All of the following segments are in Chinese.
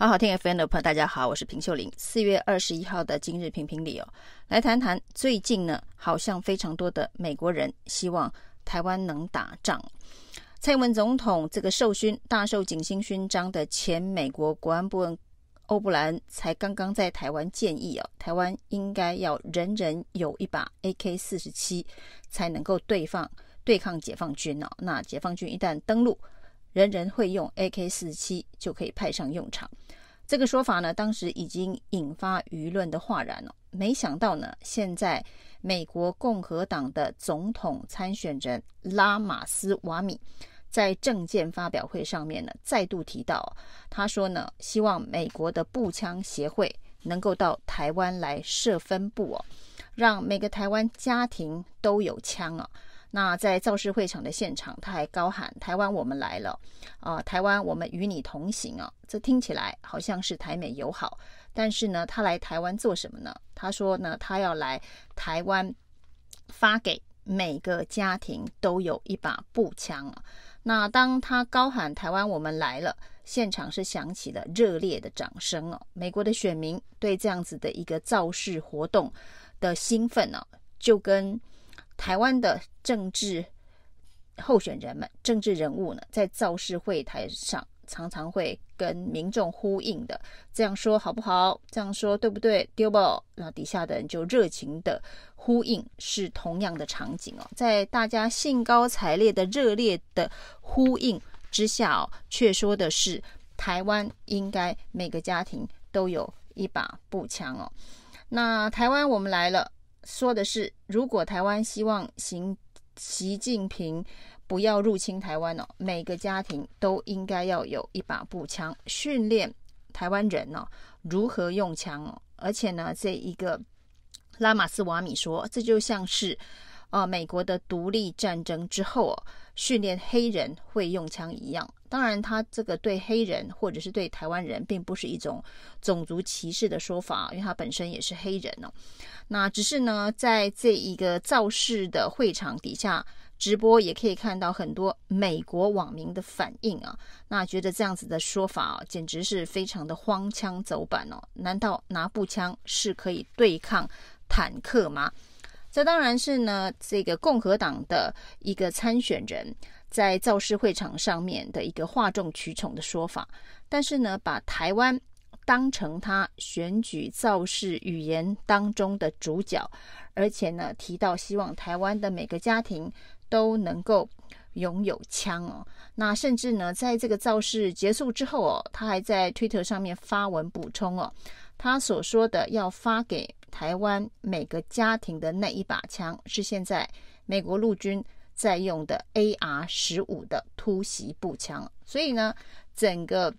好好听 FM 的朋友，大家好，我是平秀玲。四月二十一号的今日评评理哦，来谈谈最近呢，好像非常多的美国人希望台湾能打仗。蔡英文总统这个授勋大受景星勋章的前美国国安部长欧布兰才刚刚在台湾建议哦，台湾应该要人人有一把 AK 四十七，才能够对抗对抗解放军哦。那解放军一旦登陆，人人会用 AK 四十七就可以派上用场。这个说法呢，当时已经引发舆论的哗然了。没想到呢，现在美国共和党的总统参选人拉马斯瓦米在政见发表会上面呢，再度提到，他说呢，希望美国的步枪协会能够到台湾来设分部哦，让每个台湾家庭都有枪啊。那在造势会场的现场，他还高喊“台湾，我们来了”，啊、台湾，我们与你同行啊！这听起来好像是台美友好，但是呢，他来台湾做什么呢？他说呢，他要来台湾发给每个家庭都有一把步枪啊！那当他高喊“台湾，我们来了”，现场是响起了热烈的掌声哦。美国的选民对这样子的一个造势活动的兴奋呢、就跟台湾的政治候选人们、政治人物呢，在造势会台上常常会跟民众呼应的，这样说好不好？这样说对不对？丢不？那底下的人就热情的呼应，是同样的场景哦。在大家兴高采烈的热烈的呼应之下哦，却说的是台湾应该每个家庭都有一把步枪哦。那台湾我们来了。说的是，如果台湾希望习习近平不要入侵台湾哦，每个家庭都应该要有一把步枪，训练台湾人哦如何用枪哦。而且呢，这一个拉马斯瓦米说，这就像是呃美国的独立战争之后哦，训练黑人会用枪一样。当然，他这个对黑人或者是对台湾人，并不是一种种族歧视的说法，因为他本身也是黑人哦。那只是呢，在这一个造势的会场底下直播，也可以看到很多美国网民的反应啊。那觉得这样子的说法啊，简直是非常的荒腔走板哦。难道拿步枪是可以对抗坦克吗？这当然是呢，这个共和党的一个参选人。在造势会场上面的一个哗众取宠的说法，但是呢，把台湾当成他选举造势语言当中的主角，而且呢，提到希望台湾的每个家庭都能够拥有枪哦。那甚至呢，在这个造势结束之后哦，他还在推特上面发文补充哦，他所说的要发给台湾每个家庭的那一把枪，是现在美国陆军。在用的 AR 十五的突袭步枪，所以呢，整个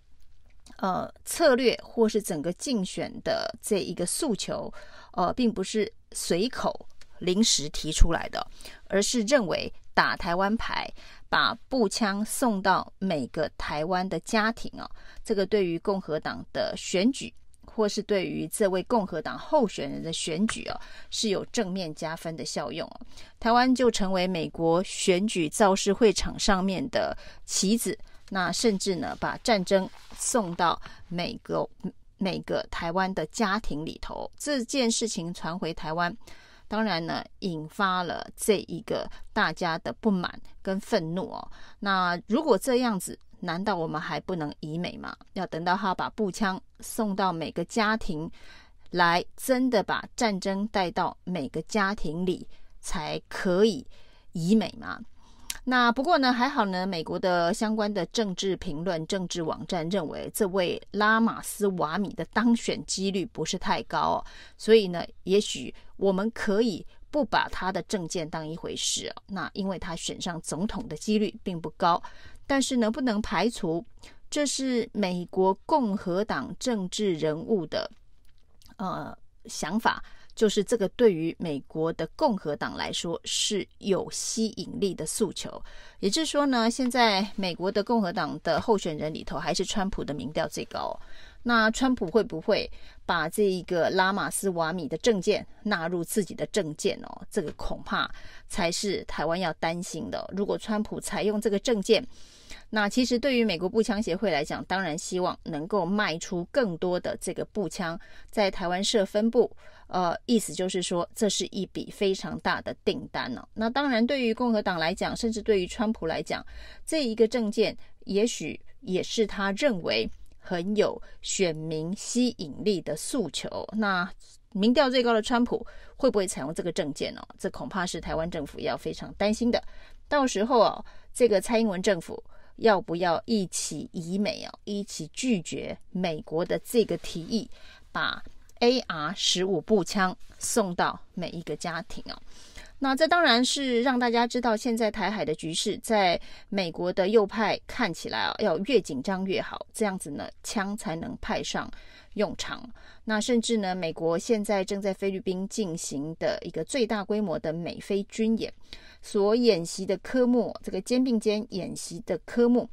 呃策略或是整个竞选的这一个诉求，呃，并不是随口临时提出来的，而是认为打台湾牌，把步枪送到每个台湾的家庭啊，这个对于共和党的选举。或是对于这位共和党候选人的选举哦，是有正面加分的效用哦。台湾就成为美国选举造势会场上面的棋子，那甚至呢，把战争送到每个每个台湾的家庭里头。这件事情传回台湾，当然呢，引发了这一个大家的不满跟愤怒哦。那如果这样子，难道我们还不能以美吗？要等到他把步枪送到每个家庭来，真的把战争带到每个家庭里，才可以以美吗？那不过呢，还好呢，美国的相关的政治评论、政治网站认为，这位拉马斯瓦米的当选几率不是太高，所以呢，也许我们可以不把他的政见当一回事。那因为他选上总统的几率并不高。但是呢，不能排除这是美国共和党政治人物的呃想法，就是这个对于美国的共和党来说是有吸引力的诉求。也就是说呢，现在美国的共和党的候选人里头，还是川普的民调最高。那川普会不会把这一个拉马斯瓦米的政见纳入自己的政见哦？这个恐怕才是台湾要担心的。如果川普采用这个政见，那其实对于美国步枪协会来讲，当然希望能够卖出更多的这个步枪，在台湾设分部。呃，意思就是说，这是一笔非常大的订单呢、哦。那当然，对于共和党来讲，甚至对于川普来讲，这一个政见也许也是他认为很有选民吸引力的诉求。那民调最高的川普会不会采用这个政见呢、哦？这恐怕是台湾政府要非常担心的。到时候啊，这个蔡英文政府要不要一起以美啊，一起拒绝美国的这个提议，把 AR 十五步枪送到每一个家庭啊，那这当然是让大家知道，现在台海的局势，在美国的右派看起来啊，要越紧张越好，这样子呢，枪才能派上用场。那甚至呢，美国现在正在菲律宾进行的一个最大规模的美菲军演，所演习的科目，这个肩并肩演习的科目，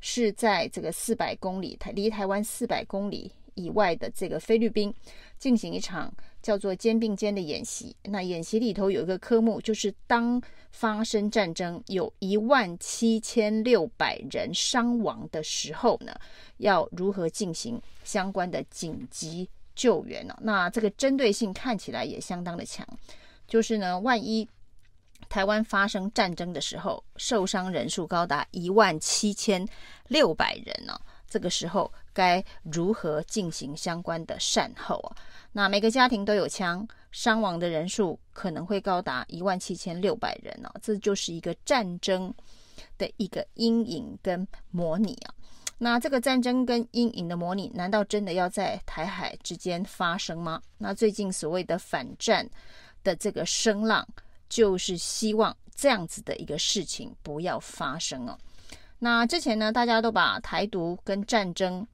是在这个四百公里台离台湾四百公里以外的这个菲律宾。进行一场叫做“肩并肩”的演习。那演习里头有一个科目，就是当发生战争，有一万七千六百人伤亡的时候呢，要如何进行相关的紧急救援呢？那这个针对性看起来也相当的强。就是呢，万一台湾发生战争的时候，受伤人数高达一万七千六百人呢？这个时候该如何进行相关的善后啊？那每个家庭都有枪，伤亡的人数可能会高达一万七千六百人呢、这就是一个战争的一个阴影跟模拟啊。那这个战争跟阴影的模拟，难道真的要在台海之间发生吗？那最近所谓的反战的这个声浪，就是希望这样子的一个事情不要发生哦、那之前呢，大家都把台独跟战争，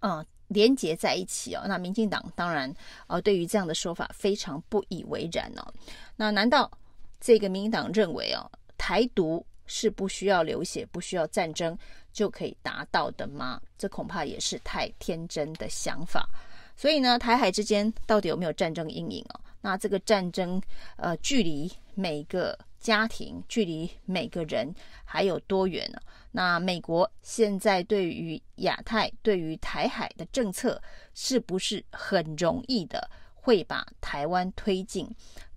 嗯，连结在一起哦。那民进党当然，呃，对于这样的说法非常不以为然哦。那难道这个民进党认为哦，台独是不需要流血、不需要战争就可以达到的吗？这恐怕也是太天真的想法。所以呢，台海之间到底有没有战争阴影哦？那这个战争，呃，距离每个家庭、距离每个人还有多远呢？那美国现在对于亚太、对于台海的政策，是不是很容易的会把台湾推进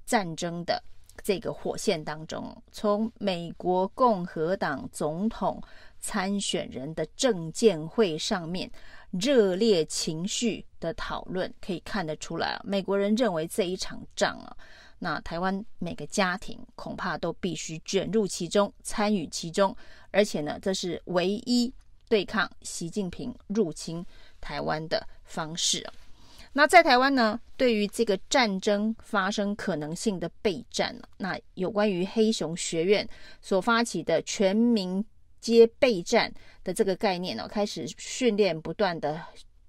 战争的这个火线当中？从美国共和党总统参选人的政见会上面热烈情绪的讨论，可以看得出来，美国人认为这一场仗啊。那台湾每个家庭恐怕都必须卷入其中，参与其中，而且呢，这是唯一对抗习近平入侵台湾的方式。那在台湾呢，对于这个战争发生可能性的备战，那有关于黑熊学院所发起的全民接备战的这个概念呢，开始训练不断的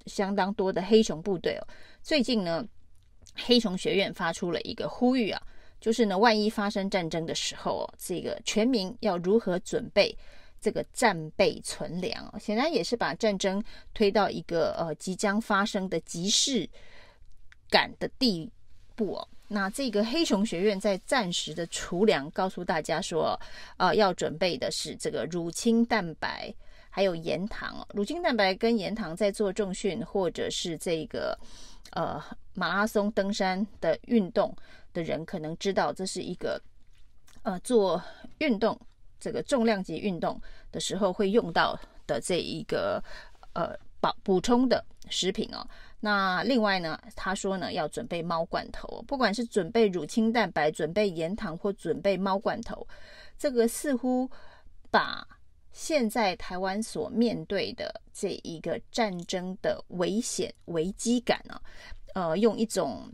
相当多的黑熊部队哦。最近呢。黑熊学院发出了一个呼吁啊，就是呢，万一发生战争的时候哦，这个全民要如何准备这个战备存粮哦？显然也是把战争推到一个呃即将发生的即视感的地步哦。那这个黑熊学院在暂时的储粮，告诉大家说，呃，要准备的是这个乳清蛋白还有盐糖。乳清蛋白跟盐糖在做重训或者是这个。呃，马拉松登山的运动的人可能知道，这是一个呃做运动这个重量级运动的时候会用到的这一个呃补补充的食品哦。那另外呢，他说呢要准备猫罐头，不管是准备乳清蛋白、准备盐糖或准备猫罐头，这个似乎把。现在台湾所面对的这一个战争的危险危机感呢、啊，呃，用一种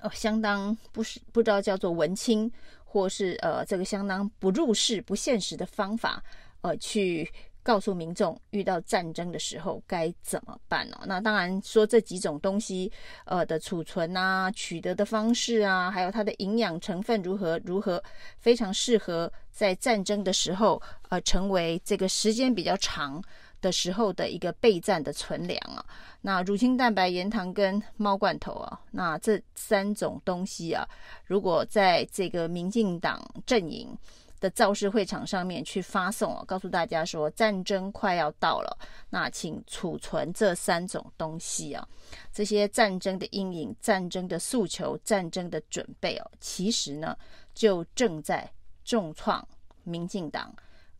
呃相当不是不知道叫做文青，或是呃这个相当不入世、不现实的方法，呃去。告诉民众遇到战争的时候该怎么办呢？那当然说这几种东西，呃的储存啊、取得的方式啊，还有它的营养成分如何如何，非常适合在战争的时候，呃，成为这个时间比较长的时候的一个备战的存粮啊。那乳清蛋白、盐糖跟猫罐头啊，那这三种东西啊，如果在这个民进党阵营。的造势会场上面去发送哦，告诉大家说战争快要到了，那请储存这三种东西啊。这些战争的阴影、战争的诉求、战争的准备哦，其实呢就正在重创民进党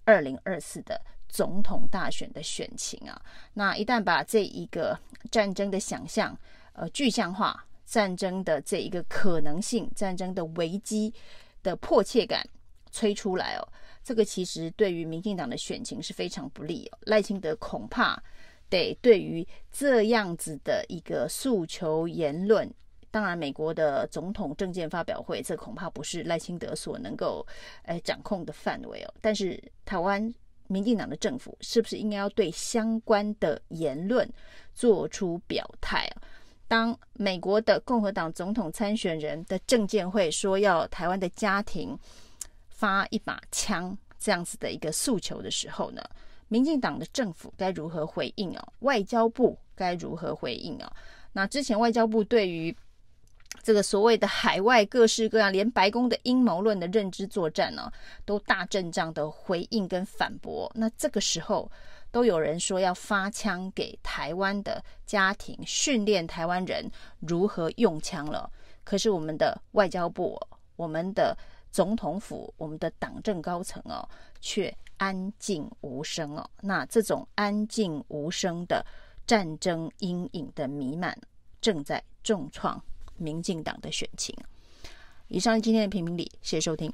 二零二四的总统大选的选情啊。那一旦把这一个战争的想象呃具象化，战争的这一个可能性、战争的危机的迫切感。吹出来哦，这个其实对于民进党的选情是非常不利哦。赖清德恐怕得对于这样子的一个诉求言论，当然美国的总统政见发表会，这恐怕不是赖清德所能够诶掌控的范围哦。但是台湾民进党的政府是不是应该要对相关的言论做出表态啊？当美国的共和党总统参选人的政见会说要台湾的家庭。发一把枪这样子的一个诉求的时候呢，民进党的政府该如何回应哦？外交部该如何回应哦？那之前外交部对于这个所谓的海外各式各样，连白宫的阴谋论的认知作战呢，都大阵仗的回应跟反驳。那这个时候都有人说要发枪给台湾的家庭，训练台湾人如何用枪了。可是我们的外交部，我们的。总统府，我们的党政高层哦，却安静无声哦。那这种安静无声的战争阴影的弥漫，正在重创民进党的选情。以上今天的评评理，谢谢收听。